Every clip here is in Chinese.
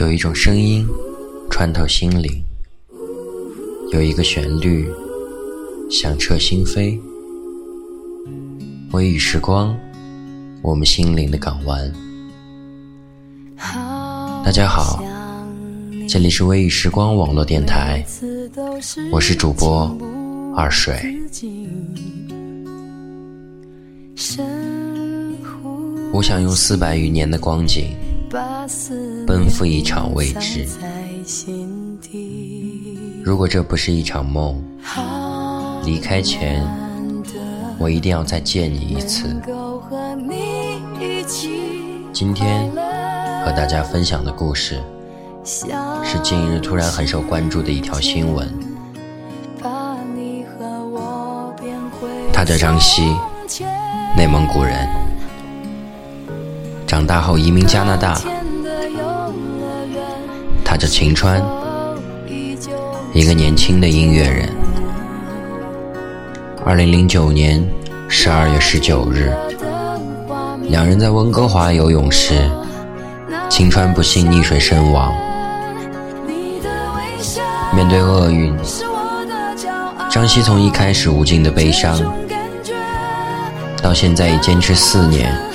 有一种声音穿透心灵，有一个旋律响彻心扉。微雨时光，我们心灵的港湾。大家好，这里是微雨时光网络电台，我是主播二水。我想用四百余年的光景。奔赴一场未知。如果这不是一场梦，离开前，我一定要再见你一次。今天和大家分享的故事，是近日突然很受关注的一条新闻。他叫张希，内蒙古人。长大后移民加拿大，他叫秦川，一个年轻的音乐人。二零零九年十二月十九日，两人在温哥华游泳时，秦川不幸溺水身亡。面对厄运，张希从一开始无尽的悲伤，到现在已坚持四年。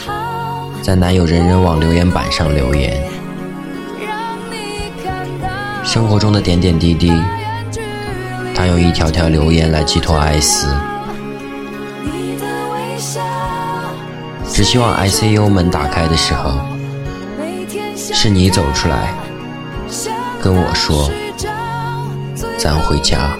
在男友人人网留言板上留言，生活中的点点滴滴，他用一条条留言来寄托哀思，只希望 ICU 门打开的时候，是你走出来，跟我说，咱回家。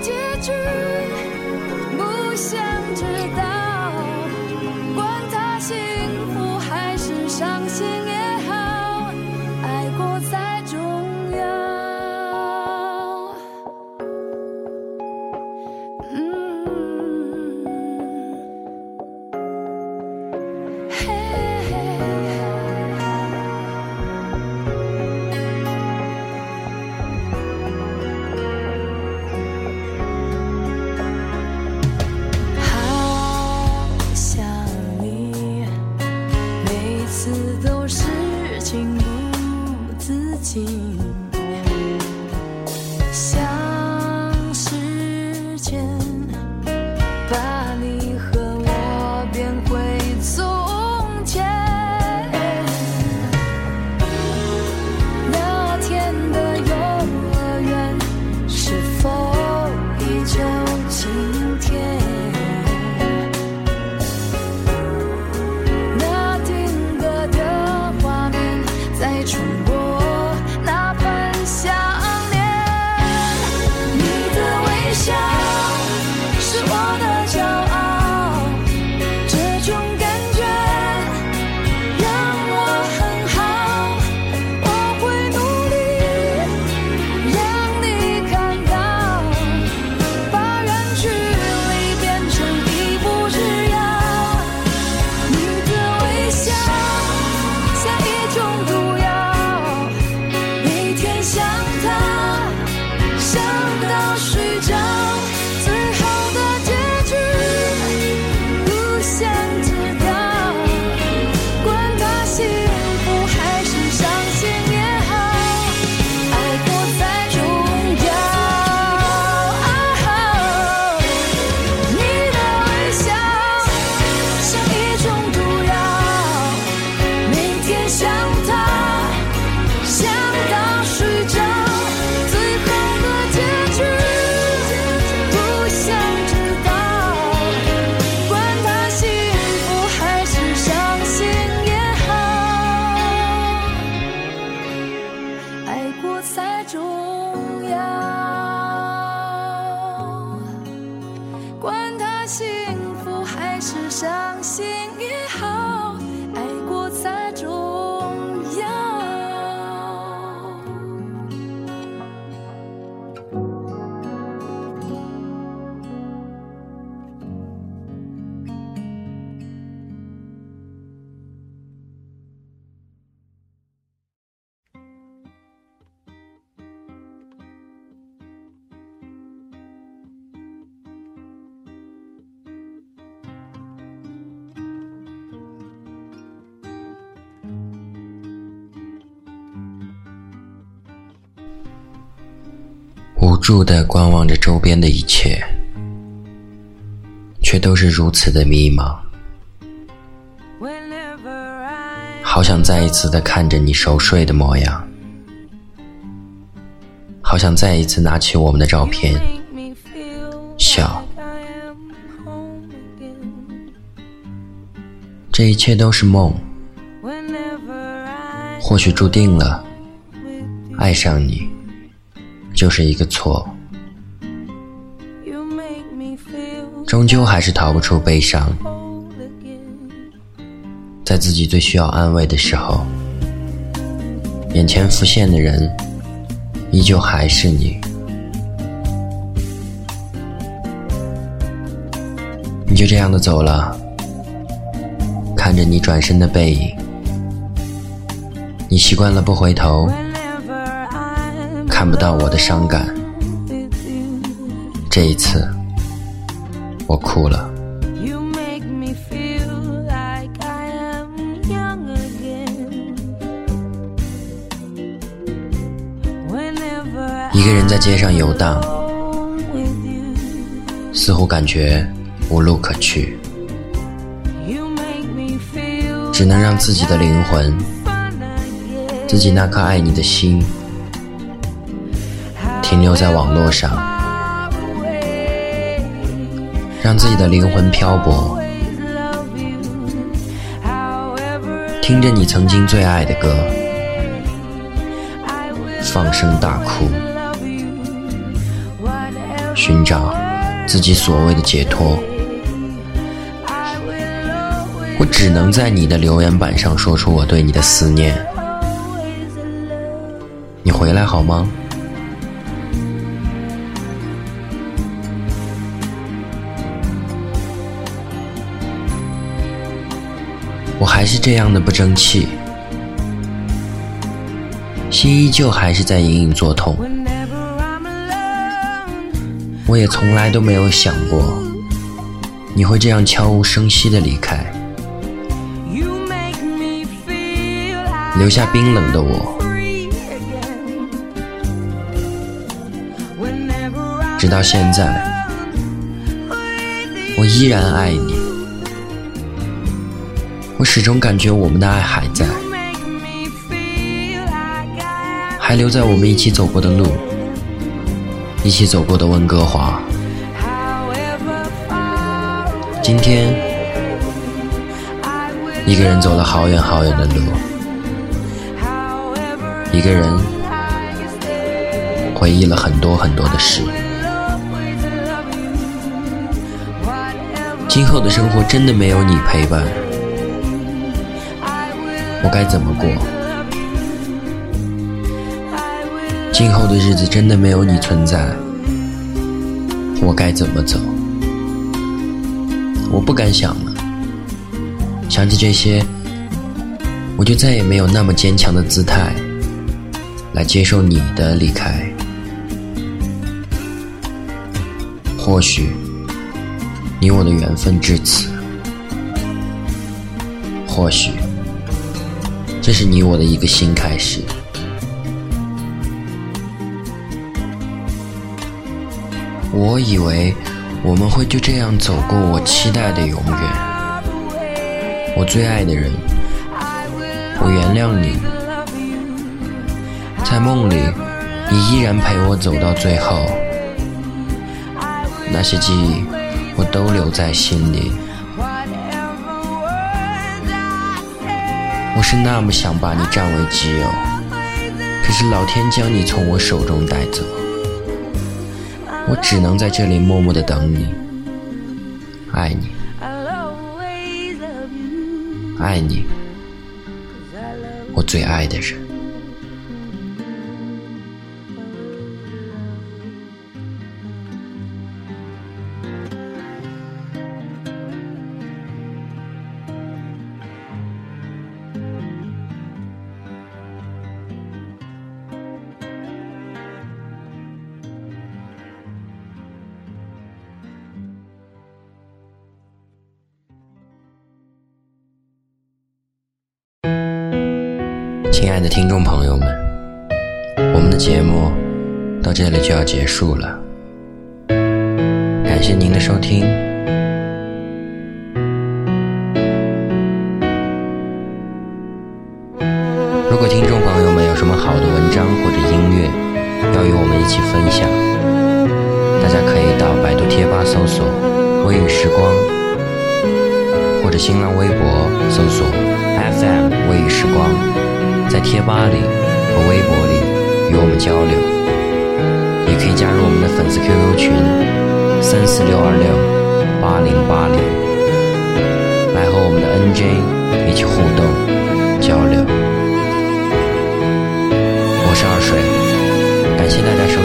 次都是情不自禁。all the 无助的观望着周边的一切，却都是如此的迷茫。好想再一次的看着你熟睡的模样，好想再一次拿起我们的照片，笑。这一切都是梦，或许注定了，爱上你就是一个错，终究还是逃不出悲伤。在自己最需要安慰的时候，眼前浮现的人依旧还是你。你就这样的走了，看着你转身的背影，你习惯了不回头，看不到我的伤感。这一次，我哭了。一个人在街上游荡，似乎感觉无路可去，只能让自己的灵魂，自己那颗爱你的心，停留在网络上，让自己的灵魂漂泊，听着你曾经最爱的歌，放声大哭。寻找自己所谓的解脱，我只能在你的留言板上说出我对你的思念。你回来好吗？我还是这样的不争气，心依旧还是在隐隐作痛。我也从来都没有想过，你会这样悄无声息的离开，留下冰冷的我。直到现在，我依然爱你，我始终感觉我们的爱还在，还留在我们一起走过的路。一起走过的温哥华，今天一个人走了好远好远的路，一个人回忆了很多很多的事。今后的生活真的没有你陪伴，我该怎么过？今后的日子真的没有你存在，我该怎么走？我不敢想了。想起这些，我就再也没有那么坚强的姿态来接受你的离开。或许，你我的缘分至此；或许，这是你我的一个新开始。我以为我们会就这样走过我期待的永远，我最爱的人，我原谅你，在梦里，你依然陪我走到最后，那些记忆我都留在心里。我是那么想把你占为己有，可是老天将你从我手中带走。我只能在这里默默的等你，爱你，爱你，我最爱的人。亲爱的听众朋友们，我们的节目到这里就要结束了。感谢您的收听。如果听众朋友们有什么好的文章或者音乐要与我们一起分享，大家可以到百度贴吧搜索“微雨时光”，或者新浪微博搜索 “FM 微雨时光”，在贴吧里和微博里与我们交流也可以加入我们的粉丝 qq 群三四六二六八零八零来和我们的 nj 一起互动交流。我是二水感谢大家收